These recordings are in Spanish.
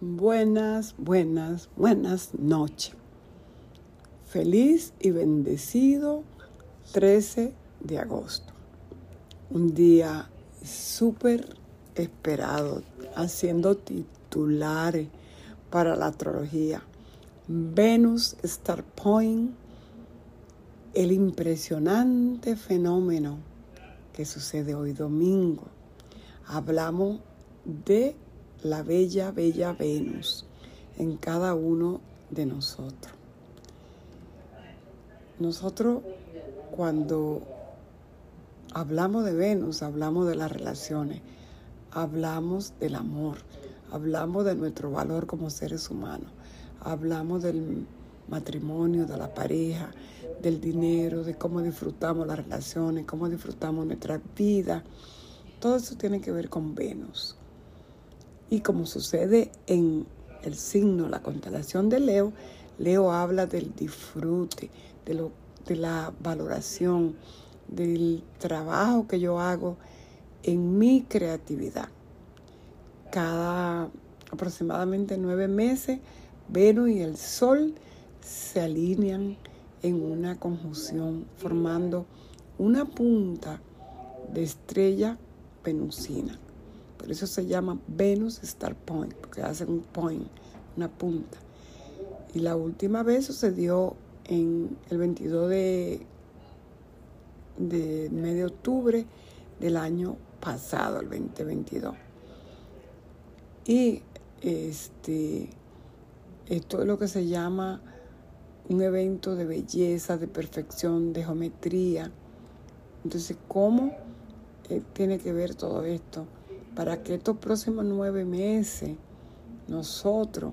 Buenas, buenas, buenas noches. Feliz y bendecido 13 de agosto. Un día súper esperado, haciendo titulares para la astrología. Venus Star Point, el impresionante fenómeno que sucede hoy domingo. Hablamos de la bella, bella Venus en cada uno de nosotros. Nosotros cuando hablamos de Venus, hablamos de las relaciones, hablamos del amor, hablamos de nuestro valor como seres humanos, hablamos del matrimonio, de la pareja, del dinero, de cómo disfrutamos las relaciones, cómo disfrutamos nuestra vida. Todo eso tiene que ver con Venus. Y como sucede en el signo, la constelación de Leo, Leo habla del disfrute, de, de la valoración, del trabajo que yo hago en mi creatividad. Cada aproximadamente nueve meses, Venus y el Sol se alinean en una conjunción formando una punta de estrella venusina. Por eso se llama Venus Star Point, porque hace un point, una punta. Y la última vez sucedió en el 22 de, de octubre del año pasado, el 2022. Y este, esto es lo que se llama un evento de belleza, de perfección, de geometría. Entonces, ¿cómo eh, tiene que ver todo esto? Para que estos próximos nueve meses nosotros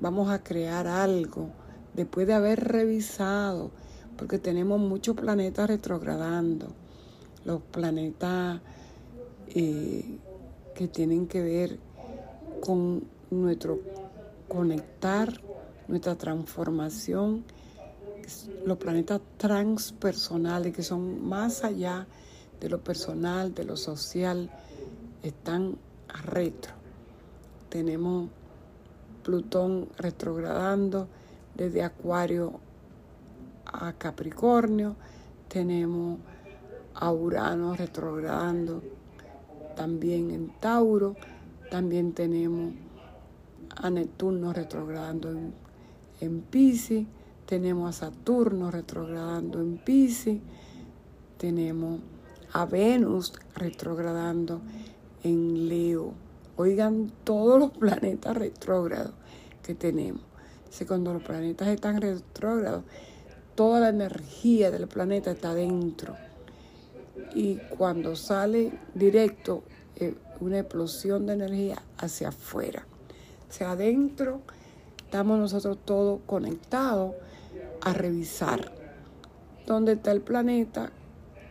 vamos a crear algo después de haber revisado, porque tenemos muchos planetas retrogradando, los planetas eh, que tienen que ver con nuestro conectar, nuestra transformación, los planetas transpersonales que son más allá de lo personal, de lo social, están retro. Tenemos Plutón retrogradando desde Acuario a Capricornio. Tenemos a Urano retrogradando también en Tauro. También tenemos a Neptuno retrogradando en, en Pisces. Tenemos a Saturno retrogradando en Pisces. Tenemos a Venus retrogradando en Leo. Oigan todos los planetas retrógrados que tenemos. Cuando los planetas están retrógrados, toda la energía del planeta está dentro. Y cuando sale directo, eh, una explosión de energía hacia afuera. O sea, adentro estamos nosotros todos conectados a revisar dónde está el planeta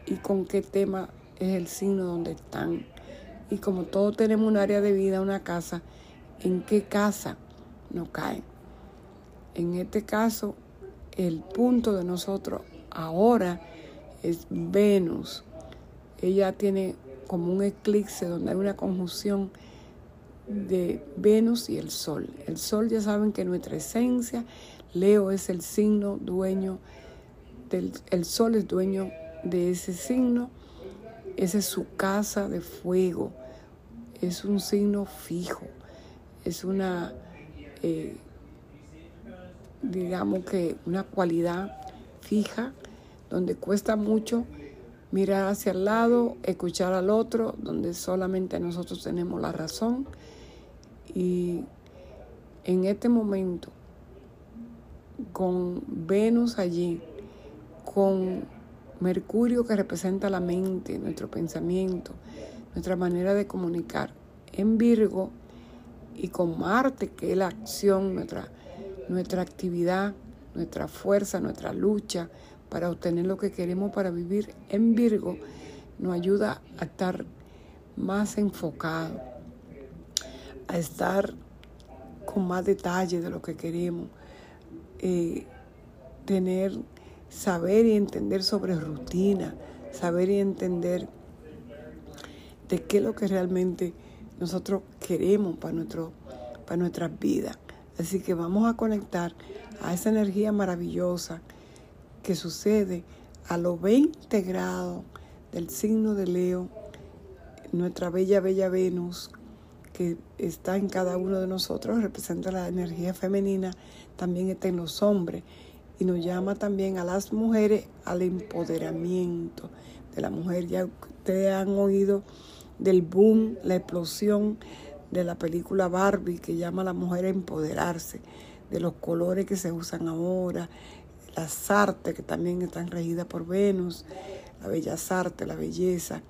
y con qué tema es el signo donde están y como todos tenemos un área de vida, una casa, ¿en qué casa nos cae? En este caso, el punto de nosotros ahora es Venus. Ella tiene como un eclipse donde hay una conjunción de Venus y el Sol. El Sol ya saben que nuestra esencia, Leo es el signo dueño del el Sol es dueño de ese signo esa es su casa de fuego. Es un signo fijo. Es una, eh, digamos que una cualidad fija donde cuesta mucho mirar hacia el lado, escuchar al otro, donde solamente nosotros tenemos la razón. Y en este momento, con Venus allí, con Mercurio que representa la mente, nuestro pensamiento, nuestra manera de comunicar. En Virgo y con Marte, que es la acción, nuestra, nuestra actividad, nuestra fuerza, nuestra lucha para obtener lo que queremos para vivir en Virgo, nos ayuda a estar más enfocado, a estar con más detalle de lo que queremos, eh, tener saber y entender sobre rutina, saber y entender de qué es lo que realmente nosotros queremos para nuestro para nuestras vidas. Así que vamos a conectar a esa energía maravillosa que sucede a los 20 grados del signo de Leo, nuestra bella, bella Venus, que está en cada uno de nosotros, representa la energía femenina, también está en los hombres y nos llama también a las mujeres al empoderamiento de la mujer. Ya ustedes han oído del boom, la explosión de la película Barbie que llama a la mujer a empoderarse, de los colores que se usan ahora, las artes que también están regidas por Venus, la bellas artes, la belleza,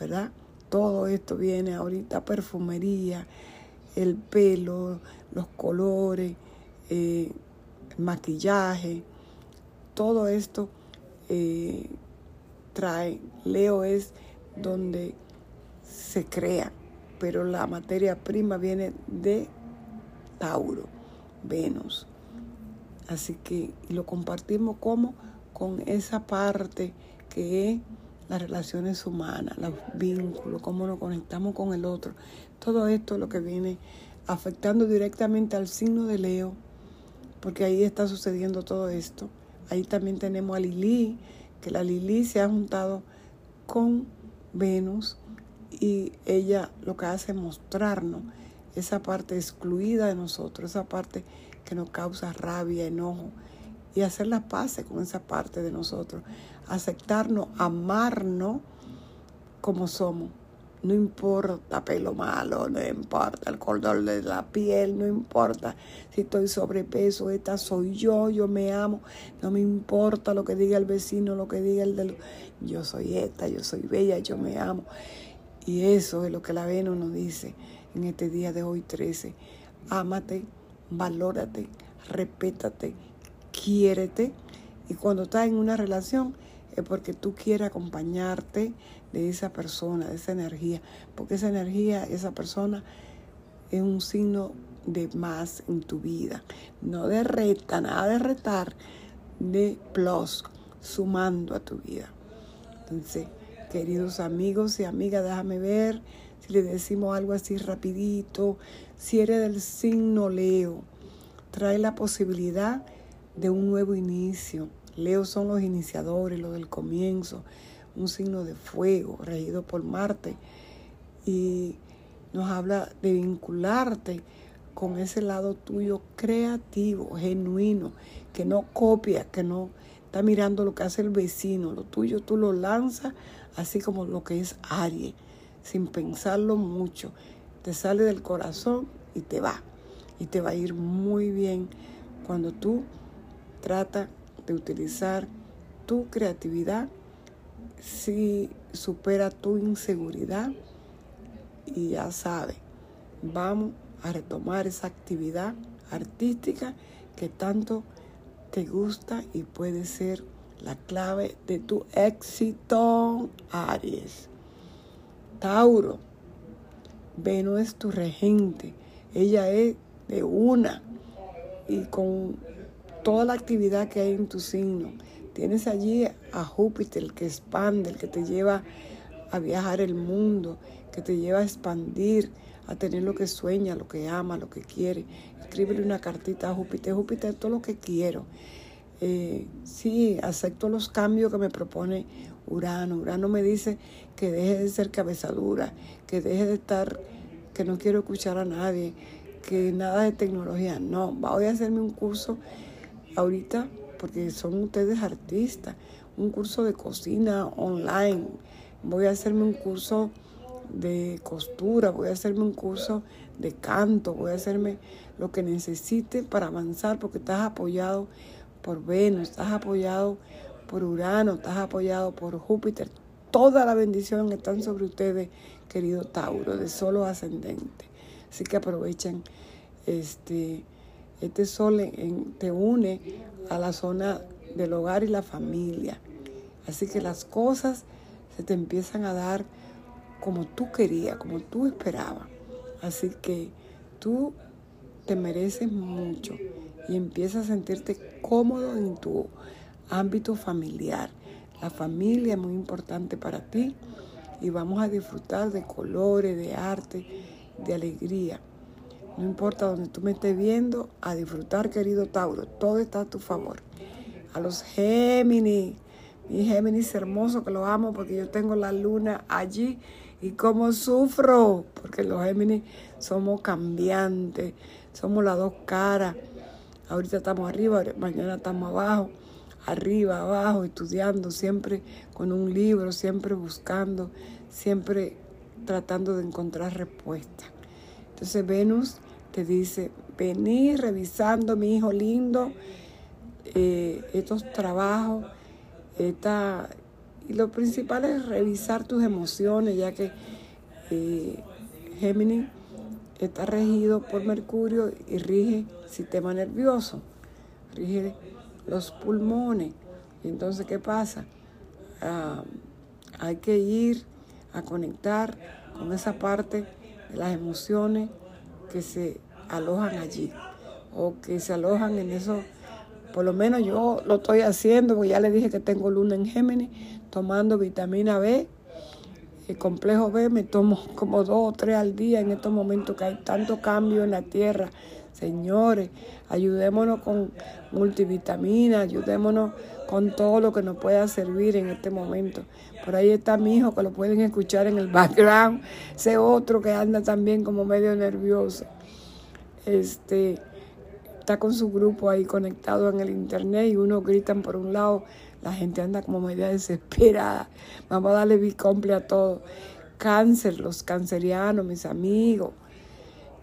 ¿verdad? Todo esto viene ahorita, perfumería, el pelo, los colores, eh, el maquillaje, todo esto eh, trae. Leo es donde se crea pero la materia prima viene de Tauro, Venus. Así que lo compartimos como con esa parte que es las relaciones humanas, los vínculos, cómo nos conectamos con el otro. Todo esto es lo que viene afectando directamente al signo de Leo, porque ahí está sucediendo todo esto. Ahí también tenemos a Lili, que la Lili se ha juntado con Venus y ella lo que hace es mostrarnos esa parte excluida de nosotros, esa parte que nos causa rabia, enojo, y hacer la paz con esa parte de nosotros, aceptarnos, amarnos como somos. No importa pelo malo, no importa el color de la piel, no importa si estoy sobrepeso, esta soy yo, yo me amo, no me importa lo que diga el vecino, lo que diga el de... Yo soy esta, yo soy bella, yo me amo. Y eso es lo que la Venus nos dice en este día de hoy 13. Ámate, valórate, respétate, quiérete. Y cuando estás en una relación es porque tú quieres acompañarte de esa persona, de esa energía. Porque esa energía, esa persona es un signo de más en tu vida. No de reta, nada de retar, de plus, sumando a tu vida. Entonces, queridos amigos y amigas, déjame ver si le decimos algo así rapidito. Si eres del signo Leo, trae la posibilidad de un nuevo inicio. Leo son los iniciadores, los del comienzo, un signo de fuego regido por Marte y nos habla de vincularte con ese lado tuyo creativo, genuino, que no copia, que no está mirando lo que hace el vecino, lo tuyo tú lo lanzas así como lo que es Aries, sin pensarlo mucho. Te sale del corazón y te va. Y te va a ir muy bien cuando tú tratas de utilizar tu creatividad si supera tu inseguridad y ya sabes, vamos a retomar esa actividad artística que tanto te gusta y puede ser la clave de tu éxito, Aries. Tauro, Venus es tu regente, ella es de una y con toda la actividad que hay en tu signo. Tienes allí a Júpiter, que expande, el que te lleva a viajar el mundo, que te lleva a expandir, a tener lo que sueña, lo que ama, lo que quiere. Escríbele una cartita a Júpiter. Júpiter, todo lo que quiero. Eh, sí, acepto los cambios que me propone Urano. Urano me dice que deje de ser cabezadura, que deje de estar, que no quiero escuchar a nadie, que nada de tecnología. No, voy a hacerme un curso ahorita, porque son ustedes artistas, un curso de cocina online. Voy a hacerme un curso de costura, voy a hacerme un curso de canto, voy a hacerme lo que necesite para avanzar, porque estás apoyado por Venus, estás apoyado por Urano, estás apoyado por Júpiter. Toda la bendición está sobre ustedes, querido Tauro, de solo ascendente. Así que aprovechen este, este sol te une a la zona del hogar y la familia. Así que las cosas se te empiezan a dar como tú querías, como tú esperabas. Así que tú te mereces mucho y empiezas a sentirte cómodo en tu ámbito familiar. La familia es muy importante para ti y vamos a disfrutar de colores, de arte, de alegría. No importa donde tú me estés viendo, a disfrutar, querido Tauro. Todo está a tu favor. A los Géminis, mi Géminis hermoso, que lo amo porque yo tengo la luna allí. Y cómo sufro, porque los Géminis somos cambiantes, somos las dos caras. Ahorita estamos arriba, mañana estamos abajo, arriba, abajo, estudiando, siempre con un libro, siempre buscando, siempre tratando de encontrar respuesta. Entonces Venus te dice, vení revisando, mi hijo lindo, eh, estos trabajos, y lo principal es revisar tus emociones, ya que eh, Géminis está regido por Mercurio y rige sistema nervioso, rige los pulmones. Entonces, ¿qué pasa? Ah, hay que ir a conectar con esa parte las emociones que se alojan allí o que se alojan en eso. Por lo menos yo lo estoy haciendo, porque ya le dije que tengo luna en Géminis, tomando vitamina B, el complejo B, me tomo como dos o tres al día en estos momentos que hay tanto cambio en la tierra. Señores, ayudémonos con multivitamina, ayudémonos con todo lo que nos pueda servir en este momento. Por ahí está mi hijo que lo pueden escuchar en el background, ese otro que anda también como medio nervioso este, está con su grupo ahí conectado en el internet y uno gritan por un lado, la gente anda como media desesperada. Vamos a darle bicomple a todo. Cáncer, los cancerianos, mis amigos.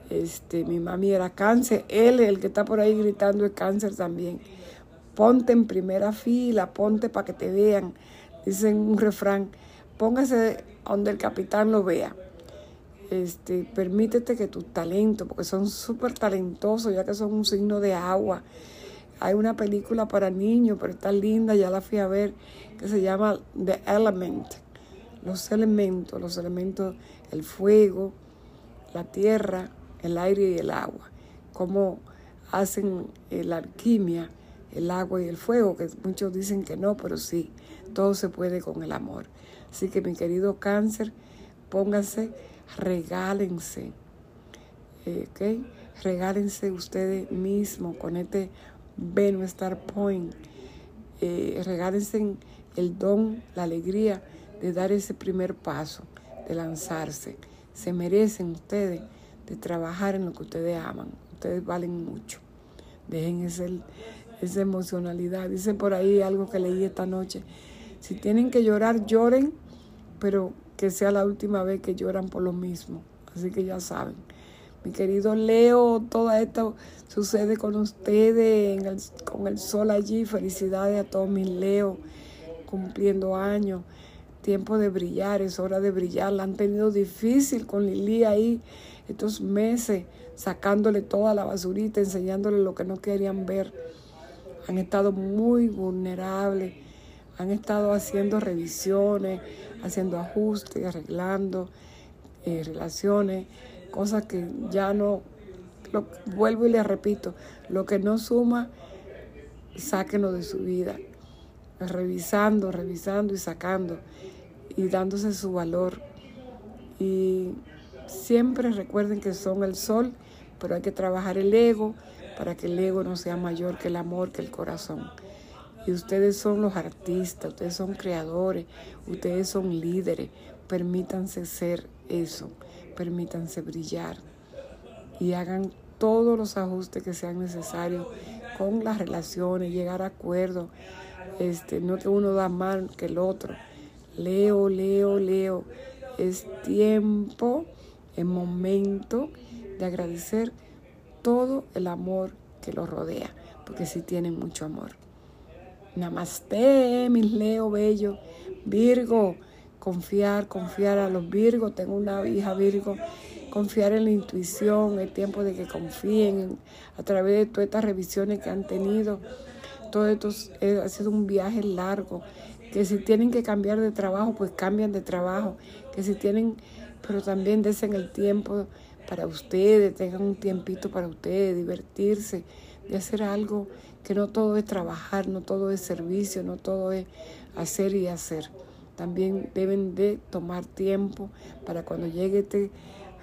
Este, mi mami era cáncer, él, el que está por ahí gritando, es cáncer también. Ponte en primera fila, ponte para que te vean. Dicen un refrán, póngase donde el capitán lo vea este, permítete que tus talentos, porque son súper talentosos, ya que son un signo de agua. Hay una película para niños, pero está linda, ya la fui a ver, que se llama The Element. Los elementos, los elementos, el fuego, la tierra, el aire y el agua. Cómo hacen eh, la alquimia, el agua y el fuego, que muchos dicen que no, pero sí, todo se puede con el amor. Así que mi querido cáncer, póngase regálense, eh. Regálense ustedes mismos con este Venus Star Point. Eh, regálense el don, la alegría de dar ese primer paso, de lanzarse. Se merecen ustedes de trabajar en lo que ustedes aman. Ustedes valen mucho. Dejen ese, esa emocionalidad. Dice por ahí algo que leí esta noche. Si tienen que llorar, lloren, pero que sea la última vez que lloran por lo mismo. Así que ya saben. Mi querido Leo, todo esto sucede con ustedes, con el sol allí. Felicidades a todos mis Leo cumpliendo años. Tiempo de brillar, es hora de brillar. La han tenido difícil con Lili ahí estos meses, sacándole toda la basurita, enseñándole lo que no querían ver. Han estado muy vulnerables, han estado haciendo revisiones, haciendo ajustes, arreglando eh, relaciones, cosas que ya no, lo, vuelvo y le repito, lo que no suma, sáquenlo de su vida, revisando, revisando y sacando y dándose su valor. Y siempre recuerden que son el sol, pero hay que trabajar el ego para que el ego no sea mayor que el amor, que el corazón. Y ustedes son los artistas, ustedes son creadores, ustedes son líderes. Permítanse ser eso, permítanse brillar y hagan todos los ajustes que sean necesarios con las relaciones, llegar a acuerdos. Este, no que uno da más que el otro. Leo, leo, leo. Es tiempo, es momento de agradecer todo el amor que los rodea, porque sí tienen mucho amor. Namaste, mis Leo bello. Virgo, confiar, confiar a los Virgos. Tengo una hija Virgo. Confiar en la intuición, es tiempo de que confíen a través de todas estas revisiones que han tenido. Todo esto ha sido un viaje largo. Que si tienen que cambiar de trabajo, pues cambian de trabajo. Que si tienen, pero también desen el tiempo para ustedes, tengan un tiempito para ustedes, divertirse, de hacer algo que no todo es trabajar, no todo es servicio, no todo es hacer y hacer. También deben de tomar tiempo para cuando llegue este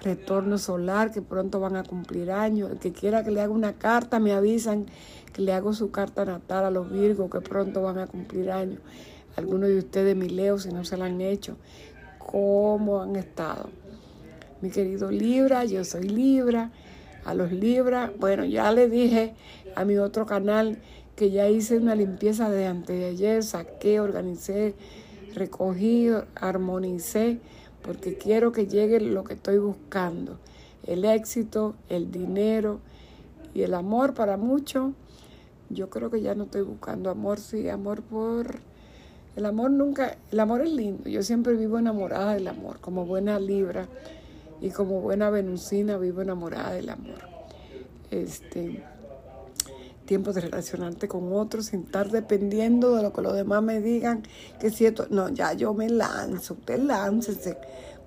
retorno solar que pronto van a cumplir años. El que quiera que le haga una carta, me avisan que le hago su carta natal a los Virgos que pronto van a cumplir años. Algunos de ustedes, mi Leo, si no se la han hecho, ¿cómo han estado? Mi querido Libra, yo soy Libra. A los Libra, bueno, ya le dije a mi otro canal que ya hice una limpieza de antes de ayer, saqué, organicé, recogí, armonicé porque quiero que llegue lo que estoy buscando, el éxito, el dinero y el amor para muchos. Yo creo que ya no estoy buscando amor, sí, amor por... El amor nunca, el amor es lindo, yo siempre vivo enamorada del amor, como buena Libra y como buena venusina vivo enamorada del amor. Este, tiempo de relacionarte con otros sin estar dependiendo de lo que los demás me digan, que si esto, no, ya yo me lanzo, usted láncese,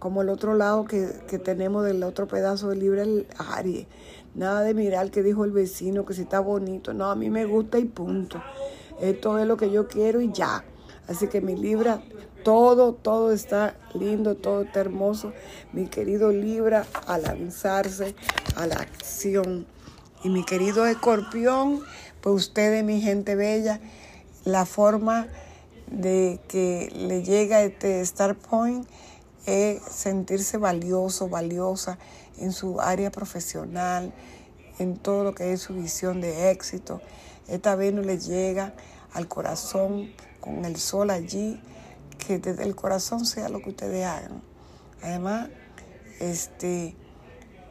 como el otro lado que, tenemos del otro pedazo del libro, el Aries. Nada de mirar qué dijo el vecino, que si está bonito, no, a mí me gusta y punto. Esto es lo que yo quiero y ya. Así que mi Libra, todo, todo está lindo, todo está hermoso. Mi querido Libra, a lanzarse a la acción. Y mi querido escorpión, pues ustedes, mi gente bella, la forma de que le llega este Star Point es sentirse valioso, valiosa en su área profesional, en todo lo que es su visión de éxito. Esta no le llega al corazón con el sol allí, que desde el corazón sea lo que ustedes hagan. Además, este,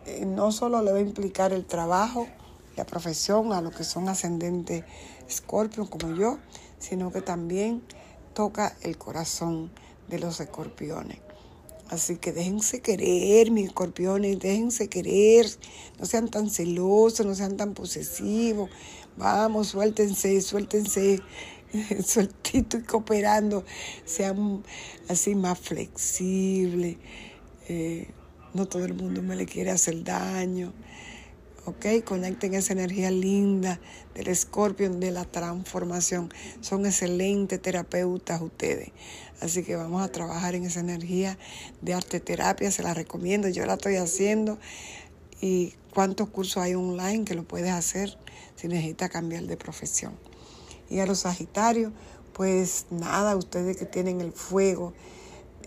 eh, no solo le va a implicar el trabajo, la profesión a los que son ascendentes escorpión como yo, sino que también toca el corazón de los escorpiones. Así que déjense querer, mis escorpiones, déjense querer, no sean tan celosos, no sean tan posesivos. Vamos, suéltense, suéltense, sueltito y cooperando, sean así más flexibles. Eh, no todo el mundo me le quiere hacer daño. ¿ok? Conecten esa energía linda del escorpio, de la transformación. Son excelentes terapeutas ustedes. Así que vamos a trabajar en esa energía de arte terapia, se la recomiendo, yo la estoy haciendo. ¿Y cuántos cursos hay online que lo puedes hacer si necesitas cambiar de profesión? Y a los Sagitarios, pues nada, ustedes que tienen el fuego,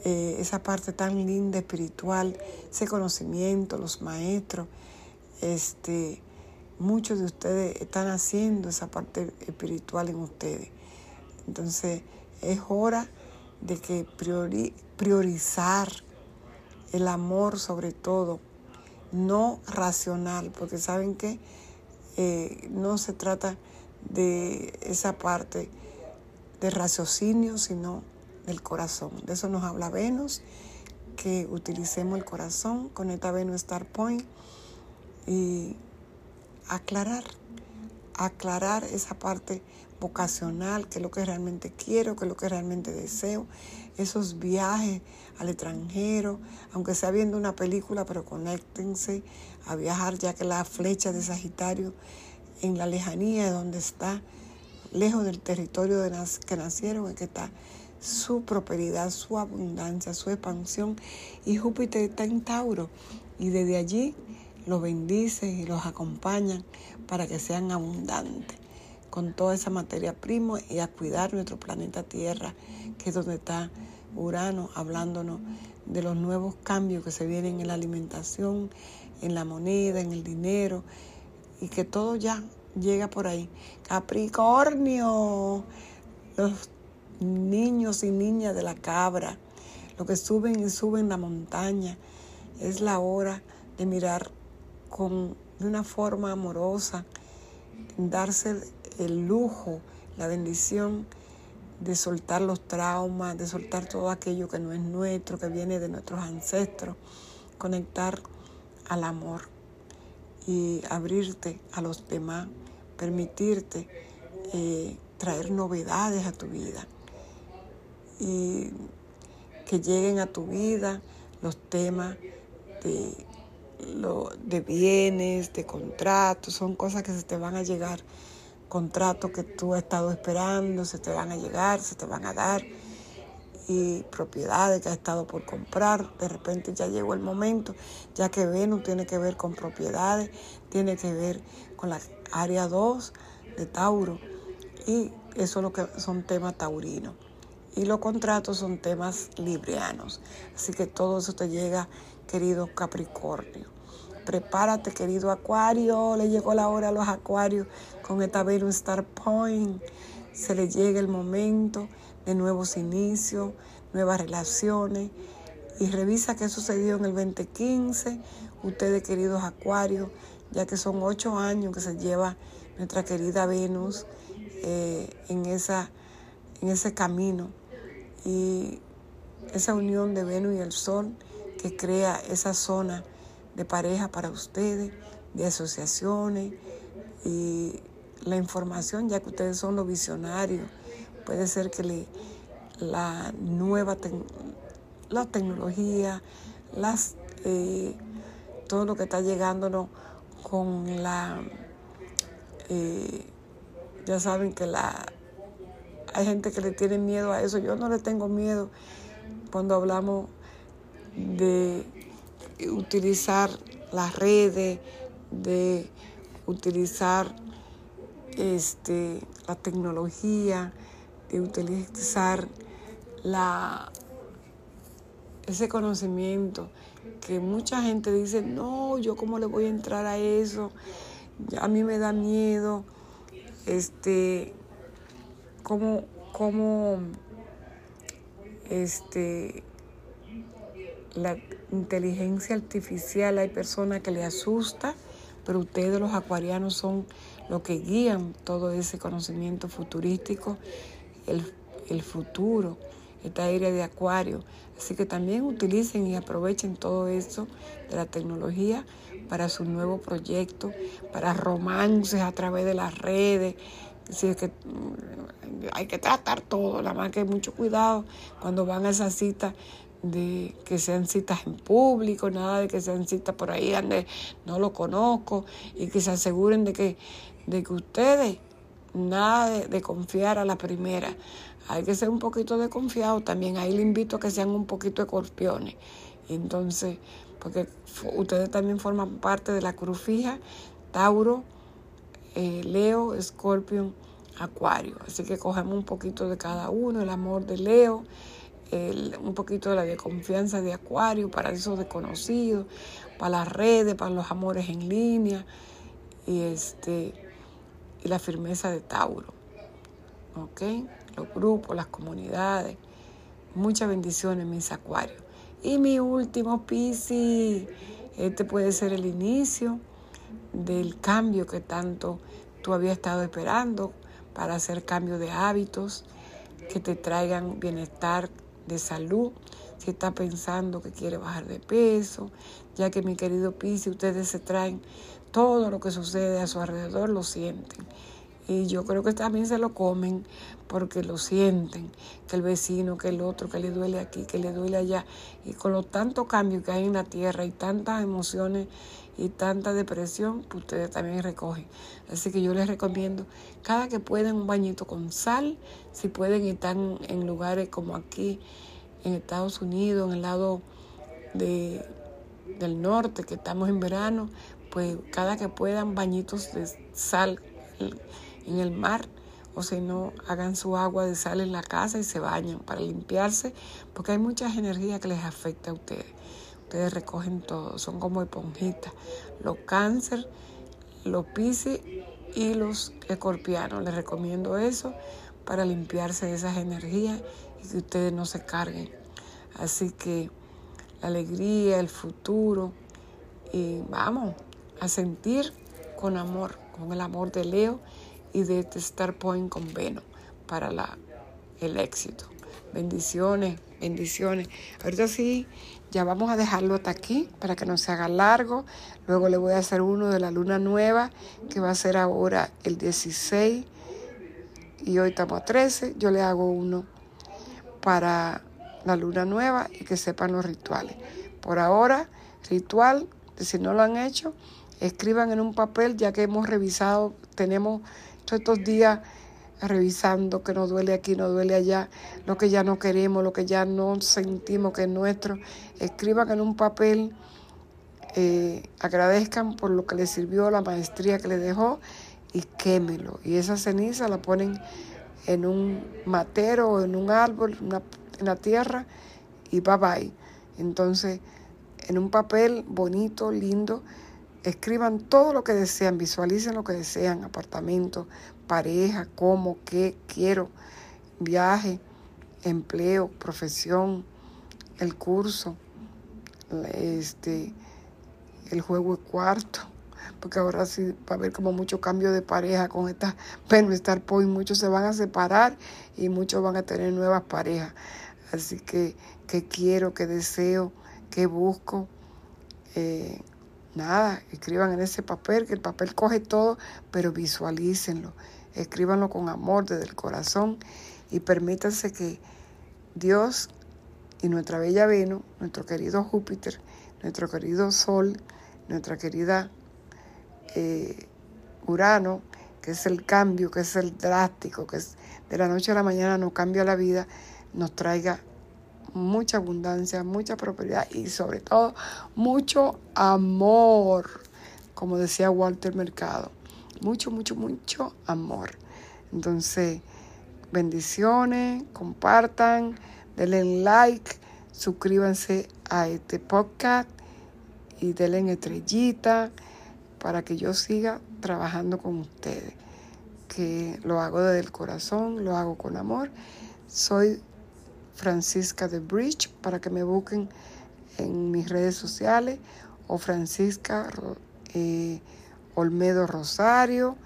eh, esa parte tan linda espiritual, ese conocimiento, los maestros, este, muchos de ustedes están haciendo esa parte espiritual en ustedes. Entonces es hora de que priorizar el amor sobre todo, no racional, porque saben que eh, no se trata de esa parte de raciocinio, sino del corazón. De eso nos habla Venus, que utilicemos el corazón con esta Venus Star Point y aclarar, aclarar esa parte vocacional, que es lo que realmente quiero, que es lo que realmente deseo, esos viajes al extranjero, aunque sea viendo una película, pero conéctense a viajar, ya que la flecha de Sagitario en la lejanía de donde está, lejos del territorio de que nacieron, es que está su prosperidad, su abundancia, su expansión, y Júpiter está en Tauro, y desde allí los bendice y los acompaña para que sean abundantes con toda esa materia prima y a cuidar nuestro planeta Tierra, que es donde está Urano, hablándonos de los nuevos cambios que se vienen en la alimentación, en la moneda, en el dinero, y que todo ya llega por ahí. Capricornio, los niños y niñas de la cabra, los que suben y suben la montaña, es la hora de mirar con, de una forma amorosa, darse el lujo, la bendición de soltar los traumas, de soltar todo aquello que no es nuestro, que viene de nuestros ancestros, conectar al amor y abrirte a los demás, permitirte eh, traer novedades a tu vida. Y que lleguen a tu vida los temas de lo, de bienes, de contratos, son cosas que se te van a llegar, contratos que tú has estado esperando, se te van a llegar, se te van a dar. Y propiedades que ha estado por comprar. De repente ya llegó el momento, ya que Venus tiene que ver con propiedades, tiene que ver con la área 2 de Tauro y eso es lo que son temas taurinos. Y los contratos son temas librianos. Así que todo eso te llega, querido Capricornio. Prepárate, querido Acuario. Le llegó la hora a los Acuarios con esta Venus Star Point. Se le llega el momento de nuevos inicios, nuevas relaciones. Y revisa qué sucedió en el 2015. Ustedes, queridos Acuarios, ya que son ocho años que se lleva nuestra querida Venus eh, en, esa, en ese camino. Y esa unión de Venus y el Sol que crea esa zona de pareja para ustedes, de asociaciones y la información, ya que ustedes son los visionarios, puede ser que le, la nueva la tecnología, las, eh, todo lo que está llegándonos con la, eh, ya saben que la, hay gente que le tiene miedo a eso, yo no le tengo miedo cuando hablamos de utilizar las redes, de utilizar este, la tecnología, utilizar la, ese conocimiento que mucha gente dice, no, yo cómo le voy a entrar a eso, a mí me da miedo, este, cómo, cómo, este, la inteligencia artificial hay personas que le asusta, pero ustedes los acuarianos son los que guían todo ese conocimiento futurístico, el, el futuro, esta área de acuario. Así que también utilicen y aprovechen todo eso de la tecnología para su nuevo proyecto, para romances a través de las redes. Así que mm, hay que tratar todo, la más que hay mucho cuidado cuando van a esa cita de que sean citas en público, nada de que sean citas por ahí donde no lo conozco y que se aseguren de que, de que ustedes, nada de, confiar a la primera. Hay que ser un poquito desconfiado también. Ahí le invito a que sean un poquito escorpiones. Entonces, porque ustedes también forman parte de la cruz fija, Tauro, eh, Leo, Escorpión, Acuario. Así que cogemos un poquito de cada uno, el amor de Leo un poquito de la desconfianza de Acuario para esos desconocidos, para las redes, para los amores en línea y, este, y la firmeza de Tauro. ¿Ok? Los grupos, las comunidades. Muchas bendiciones, mis Acuarios. Y mi último Piscis, este puede ser el inicio del cambio que tanto tú habías estado esperando para hacer cambio de hábitos que te traigan bienestar, de salud, si está pensando que quiere bajar de peso, ya que mi querido Pisi, ustedes se traen todo lo que sucede a su alrededor, lo sienten. Y yo creo que también se lo comen porque lo sienten, que el vecino, que el otro, que le duele aquí, que le duele allá. Y con los tantos cambios que hay en la tierra y tantas emociones y tanta depresión, pues ustedes también recogen. Así que yo les recomiendo cada que puedan un bañito con sal, si pueden estar en lugares como aquí en Estados Unidos, en el lado de, del norte, que estamos en verano, pues cada que puedan bañitos de sal en el mar o si no, hagan su agua de sal en la casa y se bañan para limpiarse, porque hay muchas energías que les afecta a ustedes. Ustedes recogen todo, son como esponjitas. Los cáncer, los piscis y los escorpianos. Les recomiendo eso para limpiarse de esas energías y que ustedes no se carguen. Así que la alegría, el futuro, y vamos a sentir con amor, con el amor de Leo y de Star Point con Veno para la, el éxito. Bendiciones, bendiciones. Ahorita sí, ya vamos a dejarlo hasta aquí para que no se haga largo. Luego le voy a hacer uno de la luna nueva, que va a ser ahora el 16 y hoy estamos a 13. Yo le hago uno para la luna nueva y que sepan los rituales. Por ahora, ritual, si no lo han hecho, escriban en un papel, ya que hemos revisado, tenemos todos estos días revisando que nos duele aquí, nos duele allá, lo que ya no queremos, lo que ya no sentimos que es nuestro. Escriban en un papel, eh, agradezcan por lo que les sirvió, la maestría que les dejó y quémelo. Y esa ceniza la ponen en un matero o en un árbol, en la tierra y bye bye. Entonces, en un papel bonito, lindo, escriban todo lo que desean, visualicen lo que desean, apartamento, pareja, cómo, qué, quiero, viaje, empleo, profesión, el curso, este, el juego de cuarto, porque ahora sí va a haber como mucho cambio de pareja con esta Star Point, muchos se van a separar y muchos van a tener nuevas parejas. Así que, ¿qué quiero, qué deseo, qué busco? Eh, nada, escriban en ese papel, que el papel coge todo, pero visualícenlo, escríbanlo con amor desde el corazón y permítanse que Dios y nuestra bella Venus, nuestro querido Júpiter, nuestro querido Sol, nuestra querida eh, Urano, que es el cambio, que es el drástico, que es de la noche a la mañana nos cambia la vida, nos traiga mucha abundancia, mucha propiedad y sobre todo mucho amor, como decía Walter Mercado. Mucho, mucho, mucho amor. Entonces, bendiciones, compartan, denle like, suscríbanse a este podcast y denle estrellita para que yo siga trabajando con ustedes. Que lo hago desde el corazón, lo hago con amor. Soy Francisca de Bridge para que me busquen en mis redes sociales o Francisca eh, Olmedo Rosario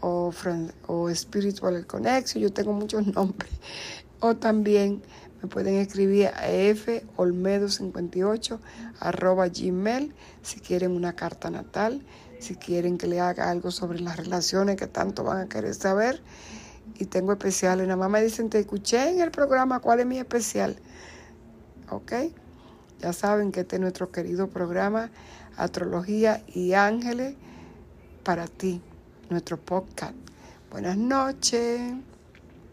o, o Spiritual Connection. Yo tengo muchos nombres. O también me pueden escribir a folmedo58 arroba gmail si quieren una carta natal, si quieren que le haga algo sobre las relaciones que tanto van a querer saber y tengo especiales. Nada más me dicen, te escuché en el programa, ¿cuál es mi especial? ¿Ok? Ya saben que este es nuestro querido programa, Astrología y Ángeles, para ti, nuestro podcast. Buenas noches.